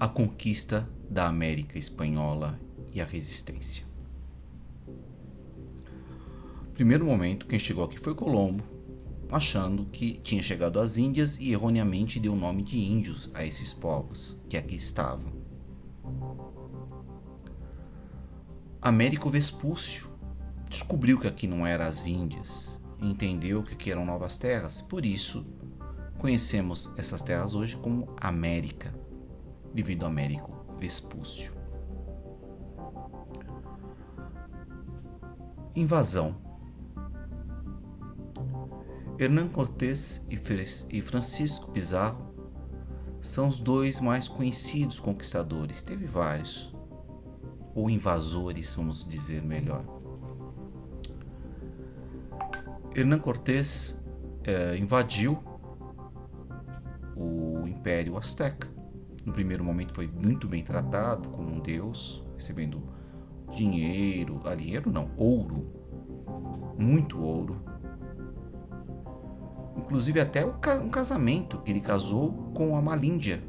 a conquista da América Espanhola e a resistência. Primeiro momento, quem chegou aqui foi Colombo, achando que tinha chegado às Índias e erroneamente deu o nome de índios a esses povos que aqui estavam. Américo Vespúcio descobriu que aqui não eram as Índias, entendeu que aqui eram novas terras, por isso conhecemos essas terras hoje como América, devido a Américo Vespúcio. Invasão. Hernán Cortés e Francisco Pizarro são os dois mais conhecidos conquistadores. Teve vários, ou invasores, vamos dizer melhor. Hernán Cortés é, invadiu o Império Azteca. No primeiro momento foi muito bem tratado como um deus, recebendo dinheiro, ah, dinheiro não, ouro, muito ouro. Inclusive até um casamento que ele casou com a Malíndia.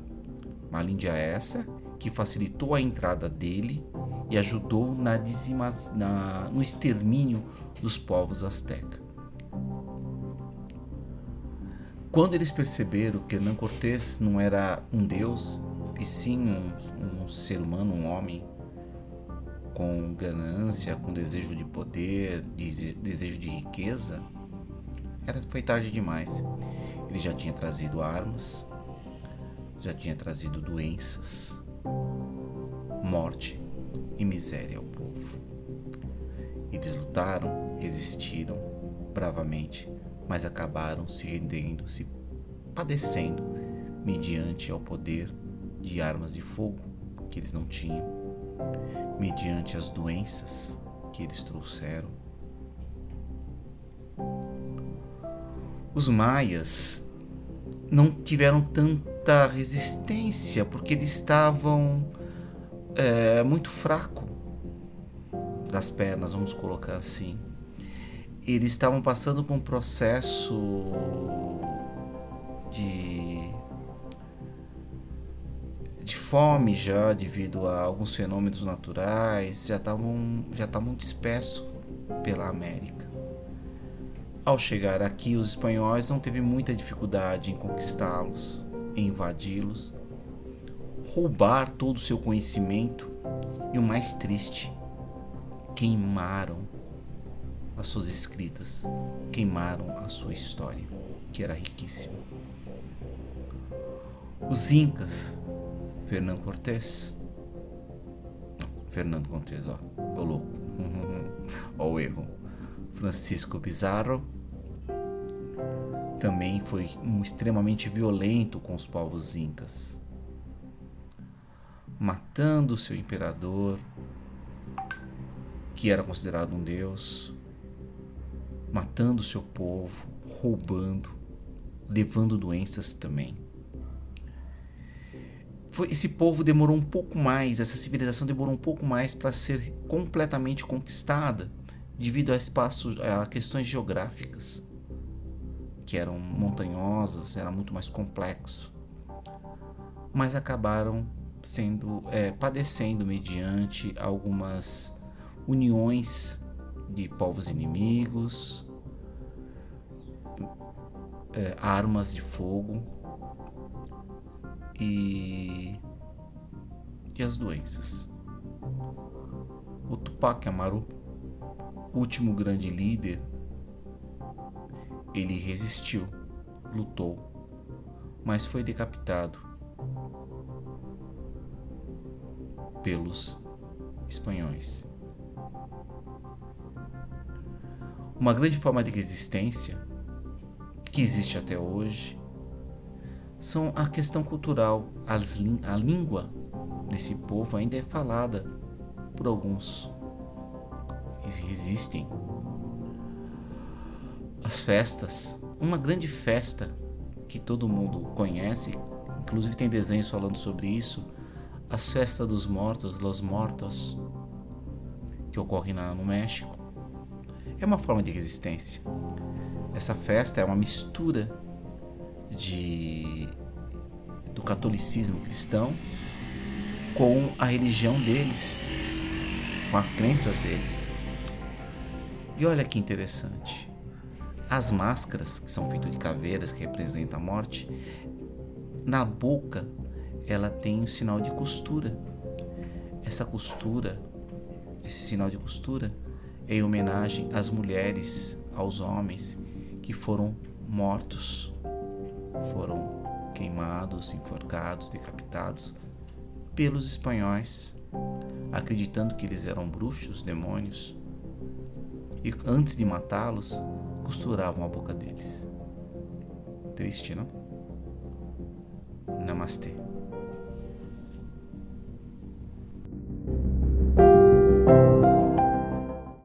Malíndia essa que facilitou a entrada dele e ajudou na, dizima, na no extermínio dos povos astecas. Quando eles perceberam que Hernán Cortés não era um deus, e sim um, um ser humano, um homem com ganância, com desejo de poder, de, desejo de riqueza, era, foi tarde demais. Ele já tinha trazido armas, já tinha trazido doenças, morte e miséria ao povo. Eles lutaram, resistiram bravamente, mas acabaram se rendendo, se padecendo mediante ao poder de armas de fogo que eles não tinham, mediante as doenças que eles trouxeram. Os maias não tiveram tanta resistência porque eles estavam é, muito fraco das pernas, vamos colocar assim. Eles estavam passando por um processo de, de fome já devido a alguns fenômenos naturais, já estavam já estavam dispersos pela América. Ao chegar aqui, os espanhóis não teve muita dificuldade em conquistá-los, em invadi-los, roubar todo o seu conhecimento e o mais triste, queimaram as suas escritas, queimaram a sua história, que era riquíssima. Os Incas, Fernando Cortés, Fernando Cortés, ó, ô louco, ó o erro. Francisco Pizarro também foi um extremamente violento com os povos incas matando seu imperador, que era considerado um deus, matando seu povo, roubando, levando doenças também. Foi, esse povo demorou um pouco mais, essa civilização demorou um pouco mais para ser completamente conquistada, devido a espaços, a questões geográficas, que eram montanhosas, era muito mais complexo. Mas acabaram sendo é, padecendo mediante algumas uniões de povos inimigos, é, armas de fogo e, e as doenças. O Tupac Amaru, último grande líder, ele resistiu, lutou, mas foi decapitado pelos espanhóis. Uma grande forma de resistência que existe até hoje são a questão cultural. A língua desse povo ainda é falada por alguns. Existem as festas, uma grande festa que todo mundo conhece, inclusive tem desenhos falando sobre isso, as festas dos mortos, Los Mortos, que ocorre no México, é uma forma de resistência. Essa festa é uma mistura de do catolicismo cristão com a religião deles, com as crenças deles. E olha que interessante. As máscaras, que são feitas de caveiras, que representam a morte, na boca ela tem um sinal de costura. Essa costura, esse sinal de costura, é em homenagem às mulheres, aos homens que foram mortos, foram queimados, enforcados, decapitados pelos espanhóis, acreditando que eles eram bruxos, demônios, e antes de matá-los, costuravam a boca deles. Triste, não? Namastê.